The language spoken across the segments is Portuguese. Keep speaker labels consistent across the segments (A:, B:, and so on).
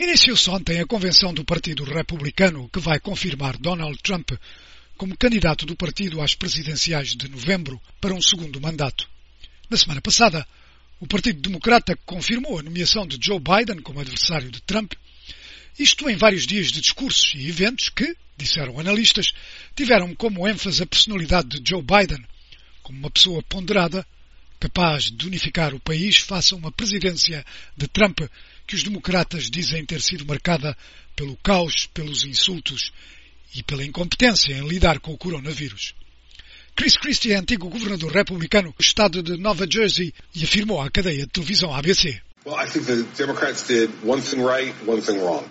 A: Iniciou-se ontem a convenção do Partido Republicano que vai confirmar Donald Trump como candidato do partido às presidenciais de novembro para um segundo mandato. Na semana passada, o Partido Democrata confirmou a nomeação de Joe Biden como adversário de Trump, isto em vários dias de discursos e eventos que, disseram analistas, tiveram como ênfase a personalidade de Joe Biden, como uma pessoa ponderada, capaz de unificar o país face a uma presidência de Trump que os democratas dizem ter sido marcada pelo caos, pelos insultos e pela incompetência em lidar com o coronavírus. Chris Christie é antigo governador republicano do estado de Nova Jersey e afirmou à cadeia de televisão ABC.
B: Well, I think the Democrats did one thing right, one thing wrong.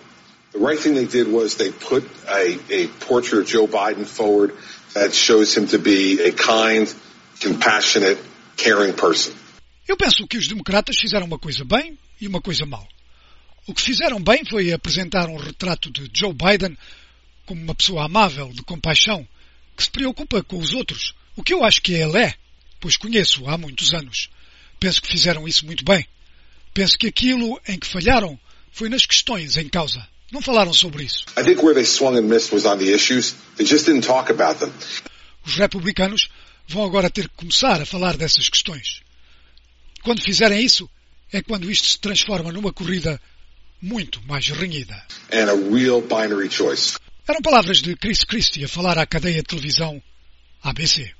B: The right thing they did was they put a, a portrait of Joe Biden forward that shows him to be a kind, compassionate, caring person.
A: Eu penso que os democratas fizeram uma coisa bem e uma coisa mal. O que fizeram bem foi apresentar um retrato de Joe Biden como uma pessoa amável, de compaixão, que se preocupa com os outros, o que eu acho que ele é, pois conheço há muitos anos. Penso que fizeram isso muito bem. Penso que aquilo em que falharam foi nas questões em causa. Não falaram sobre isso. Os republicanos vão agora ter que começar a falar dessas questões. Quando fizerem isso, é quando isto se transforma numa corrida muito mais renhida. Eram palavras de Chris Christie a falar à cadeia de televisão ABC.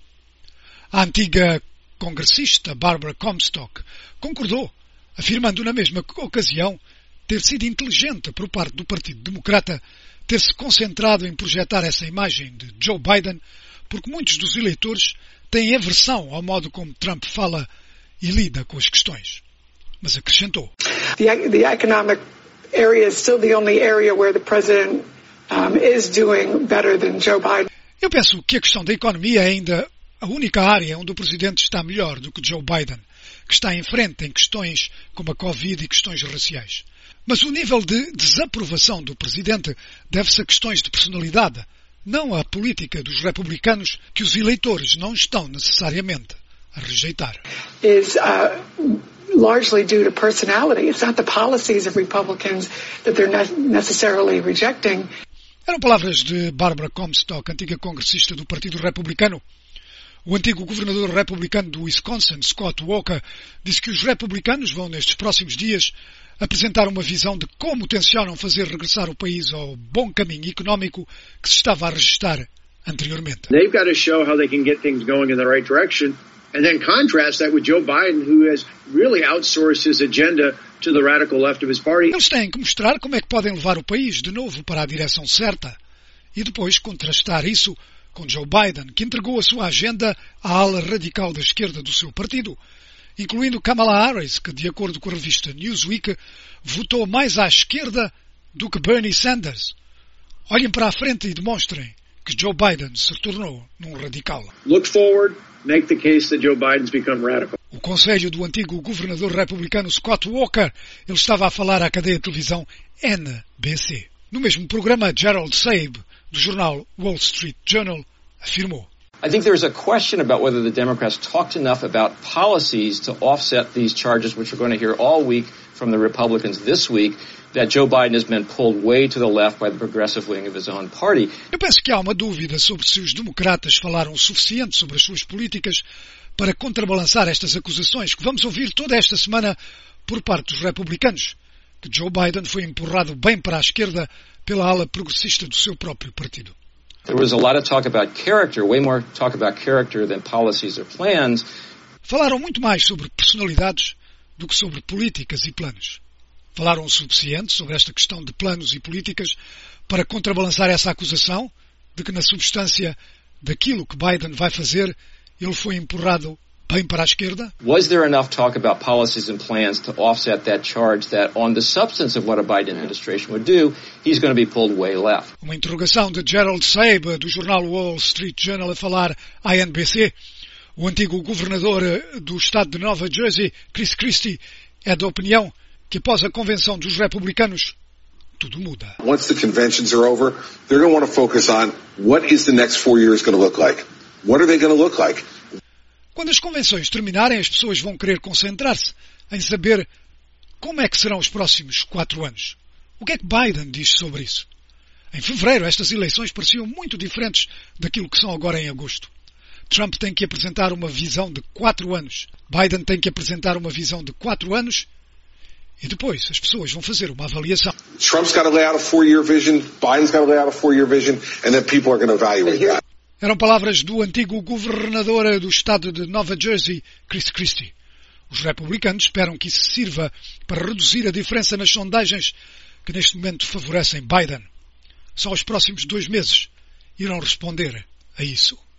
A: A antiga congressista Barbara Comstock concordou, afirmando na mesma ocasião ter sido inteligente por parte do Partido Democrata ter se concentrado em projetar essa imagem de Joe Biden, porque muitos dos eleitores têm aversão ao modo como Trump fala e lida com as questões. Mas acrescentou.
C: The, the economic area is still the only area where the president um, is doing better than Joe Biden.
A: Eu penso que a questão da economia é ainda a única área onde o presidente está melhor do que Joe Biden, que está em frente em questões como a Covid e questões raciais. Mas o nível de desaprovação do presidente deve-se a questões de personalidade, não à política dos republicanos que os eleitores não estão necessariamente a rejeitar.
C: Is, uh largely due to personality. It's not the policies of Republicans that they're necessarily rejecting.
A: Eram palavras de Barbara Comstock, antiga congressista do Partido Republicano. O antigo governador republicano do Wisconsin, Scott Walker, disse que os republicanos vão, nestes próximos dias, apresentar uma visão de como tencionam fazer regressar o país ao bom caminho económico que se estava a registrar anteriormente.
D: They've got to show how they can get things going in the right direction And then contrast that with Joe Biden, who has really outsourced his agenda to the radical left of his party.
A: Eles têm que mostrar como é que podem levar o país de novo para a direção certa e depois contrastar isso com Joe Biden, que entregou a sua agenda à ala radical da esquerda do seu partido, incluindo Kamala Harris, que, de acordo com a revista Newsweek, votou mais à esquerda do que Bernie Sanders. Olhem para a frente e demonstrem que Joe Biden se tornou num radical.
D: Look forward, make the case that Joe Biden's become radical.
A: O conselho do antigo governador republicano Scott Walker, ele estava a falar à cadeia de televisão NBC. No mesmo programa, Gerald Sabe, do jornal Wall Street Journal, afirmou.
E: I think there's a question about whether the Democrats talked enough about policies to offset these charges, which we're going to hear all week from the Republicans this week, that Joe Biden has been pulled way to the left by the progressive wing of his own party.
A: Eu penso que há uma dúvida sobre se os democratas falaram o suficiente sobre as suas políticas para contrabalançar estas acusações que vamos ouvir toda esta semana por parte dos republicanos, que Joe Biden foi empurrado bem para a esquerda pela ala progressista do seu próprio partido.
E: There was a lot of talk about character, way more talk about character than policies or plans.
A: Falaram muito mais sobre personalidades do que sobre políticas e planos. Falaram o suficiente sobre esta questão de planos e políticas para contrabalançar essa acusação de que, na substância daquilo que Biden vai fazer, ele foi empurrado bem para a esquerda?
E: Was there enough talk about policies and plans to offset that charge that on the substance of what a Biden administration would do, he's going to be pulled way left?
A: Uma interrogação de Gerald Sabe, do jornal Wall Street Journal, a falar à NBC. O antigo governador do estado de Nova Jersey, Chris Christie, é da opinião que após a convenção dos republicanos tudo muda.
B: Once the conventions are over, they're going to want to focus on what is the next four years going to look like. What are they going to look like?
A: Quando as convenções terminarem, as pessoas vão querer concentrar-se em saber como é que serão os próximos quatro anos. O que é que Biden diz sobre isso? Em fevereiro, estas eleições pareciam muito diferentes daquilo que são agora em agosto. Trump tem que apresentar uma visão de quatro anos. Biden tem que apresentar uma visão de quatro anos e depois as pessoas vão fazer uma avaliação.
B: Trump's got to lay out a four-year vision, Biden's got to lay out a four-year vision, and then people are going to evaluate that.
A: Eram palavras do antigo governador do estado de Nova Jersey, Chris Christie. Os republicanos esperam que isso sirva para reduzir a diferença nas sondagens que neste momento favorecem Biden. Só os próximos dois meses irão responder a isso.